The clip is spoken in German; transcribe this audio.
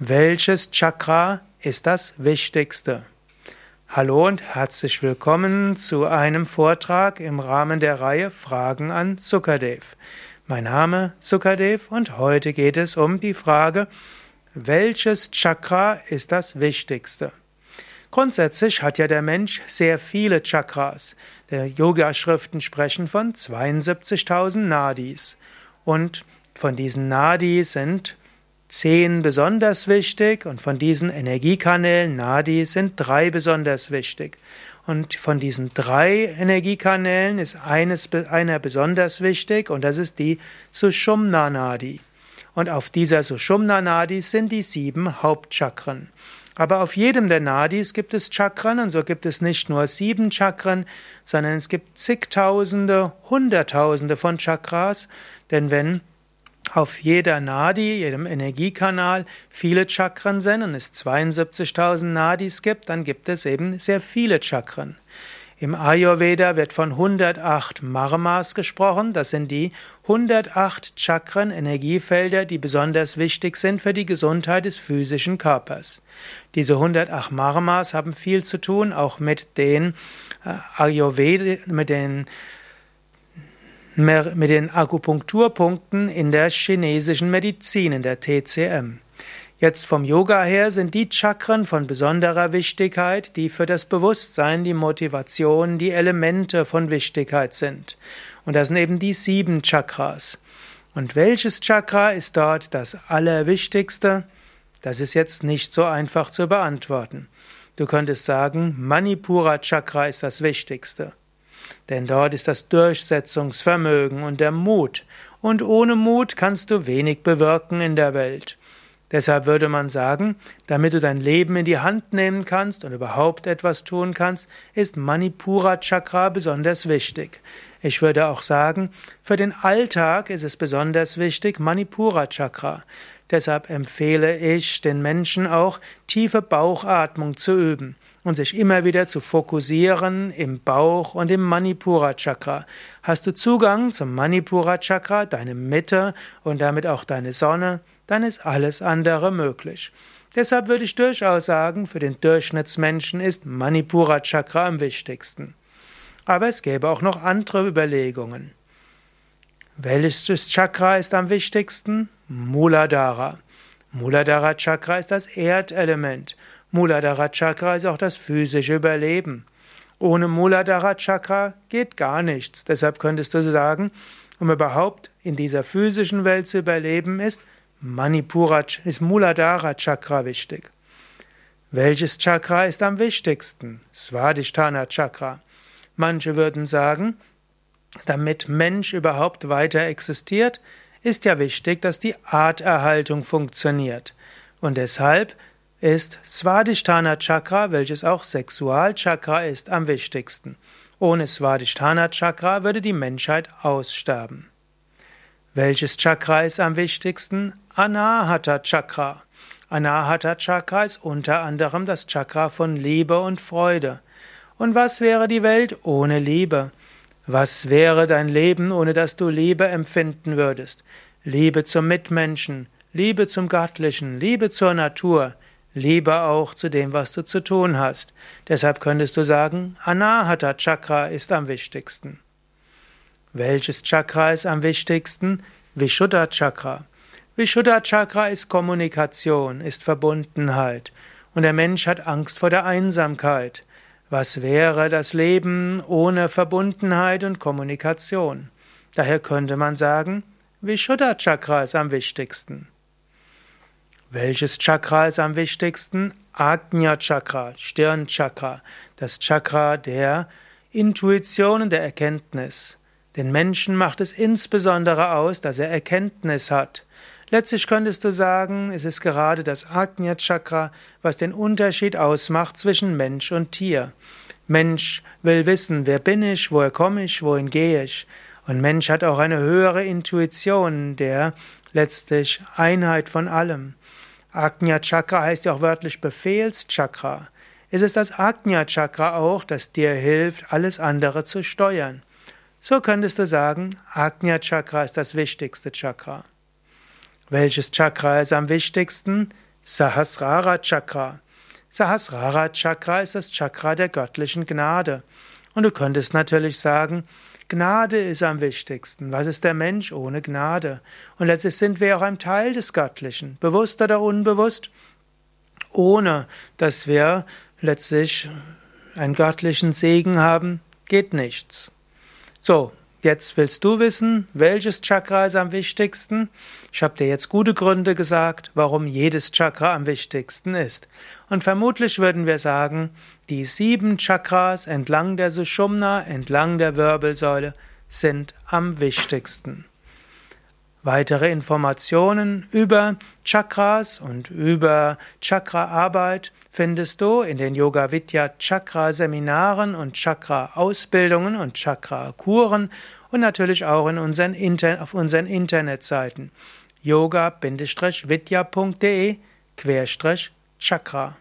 Welches Chakra ist das wichtigste? Hallo und herzlich willkommen zu einem Vortrag im Rahmen der Reihe Fragen an Sukadev. Mein Name Sukadev und heute geht es um die Frage, welches Chakra ist das wichtigste? Grundsätzlich hat ja der Mensch sehr viele Chakras. Der Yoga-Schriften sprechen von 72.000 Nadis. Und von diesen Nadis sind zehn besonders wichtig und von diesen Energiekanälen Nadi sind drei besonders wichtig. Und von diesen drei Energiekanälen ist eines, einer besonders wichtig und das ist die Sushumna Nadi. Und auf dieser Sushumna Nadi sind die sieben Hauptchakren. Aber auf jedem der Nadis gibt es Chakren und so gibt es nicht nur sieben Chakren, sondern es gibt zigtausende, hunderttausende von Chakras, denn wenn auf jeder Nadi, jedem Energiekanal viele Chakren sind und es 72.000 Nadis gibt, dann gibt es eben sehr viele Chakren. Im Ayurveda wird von 108 Marmas gesprochen. Das sind die 108 Chakren, Energiefelder, die besonders wichtig sind für die Gesundheit des physischen Körpers. Diese 108 Marmas haben viel zu tun, auch mit den äh, Ayurveda, mit den mit den Akupunkturpunkten in der chinesischen Medizin, in der TCM. Jetzt vom Yoga her sind die Chakren von besonderer Wichtigkeit, die für das Bewusstsein, die Motivation, die Elemente von Wichtigkeit sind. Und das sind eben die sieben Chakras. Und welches Chakra ist dort das Allerwichtigste? Das ist jetzt nicht so einfach zu beantworten. Du könntest sagen, Manipura Chakra ist das Wichtigste. Denn dort ist das Durchsetzungsvermögen und der Mut. Und ohne Mut kannst du wenig bewirken in der Welt. Deshalb würde man sagen, damit du dein Leben in die Hand nehmen kannst und überhaupt etwas tun kannst, ist Manipura Chakra besonders wichtig. Ich würde auch sagen, für den Alltag ist es besonders wichtig, Manipura Chakra. Deshalb empfehle ich den Menschen auch, tiefe Bauchatmung zu üben und sich immer wieder zu fokussieren im Bauch und im Manipura Chakra. Hast du Zugang zum Manipura Chakra, deine Mitte und damit auch deine Sonne, dann ist alles andere möglich. Deshalb würde ich durchaus sagen, für den Durchschnittsmenschen ist Manipura Chakra am wichtigsten. Aber es gäbe auch noch andere Überlegungen. Welches Chakra ist am wichtigsten? Muladhara. Muladhara Chakra ist das Erdelement. Muladhara Chakra ist auch das physische Überleben. Ohne Muladhara Chakra geht gar nichts. Deshalb könntest du sagen, um überhaupt in dieser physischen Welt zu überleben, ist Manipura, ist Muladhara Chakra wichtig. Welches Chakra ist am wichtigsten? Svadhisthana Chakra. Manche würden sagen, damit Mensch überhaupt weiter existiert, ist ja wichtig, dass die Arterhaltung funktioniert. Und deshalb ist Svadhisthana Chakra, welches auch Sexualchakra ist, am wichtigsten. Ohne Svadhisthana Chakra würde die Menschheit aussterben. Welches Chakra ist am wichtigsten? Anahata Chakra. Anahata Chakra ist unter anderem das Chakra von Liebe und Freude. Und was wäre die Welt ohne Liebe? Was wäre dein Leben, ohne dass du Liebe empfinden würdest? Liebe zum Mitmenschen, Liebe zum Göttlichen, Liebe zur Natur, Liebe auch zu dem, was du zu tun hast. Deshalb könntest du sagen, Anahata Chakra ist am wichtigsten. Welches Chakra ist am wichtigsten? Vishuddha Chakra. Vishuddha Chakra ist Kommunikation, ist Verbundenheit. Und der Mensch hat Angst vor der Einsamkeit. Was wäre das Leben ohne Verbundenheit und Kommunikation? Daher könnte man sagen, Vishuddha Chakra ist am wichtigsten. Welches Chakra ist am wichtigsten? Ajna Chakra, Stirnchakra, das Chakra der Intuition und der Erkenntnis. Den Menschen macht es insbesondere aus, dass er Erkenntnis hat. Letztlich könntest du sagen, es ist gerade das Ajna Chakra, was den Unterschied ausmacht zwischen Mensch und Tier. Mensch will wissen, wer bin ich, woher komme ich, wohin gehe ich. Und Mensch hat auch eine höhere Intuition der letztlich Einheit von allem. Ajna Chakra heißt ja auch wörtlich Befehlschakra. Es ist das Ajna Chakra auch, das dir hilft, alles andere zu steuern. So könntest du sagen, Ajna Chakra ist das wichtigste Chakra. Welches Chakra ist am wichtigsten? Sahasrara Chakra. Sahasrara Chakra ist das Chakra der göttlichen Gnade. Und du könntest natürlich sagen, Gnade ist am wichtigsten. Was ist der Mensch ohne Gnade? Und letztlich sind wir auch ein Teil des Göttlichen, bewusst oder unbewusst, ohne dass wir letztlich einen göttlichen Segen haben, geht nichts. So, Jetzt willst du wissen, welches Chakra ist am wichtigsten? Ich habe dir jetzt gute Gründe gesagt, warum jedes Chakra am wichtigsten ist. Und vermutlich würden wir sagen, die sieben Chakras entlang der Sushumna, entlang der Wirbelsäule, sind am wichtigsten. Weitere Informationen über Chakras und über Chakraarbeit findest du in den Yoga Vidya Chakra Seminaren und Chakra Ausbildungen und Chakra Kuren und natürlich auch in unseren Inter auf unseren Internetseiten. Yoga-vidya.de Chakra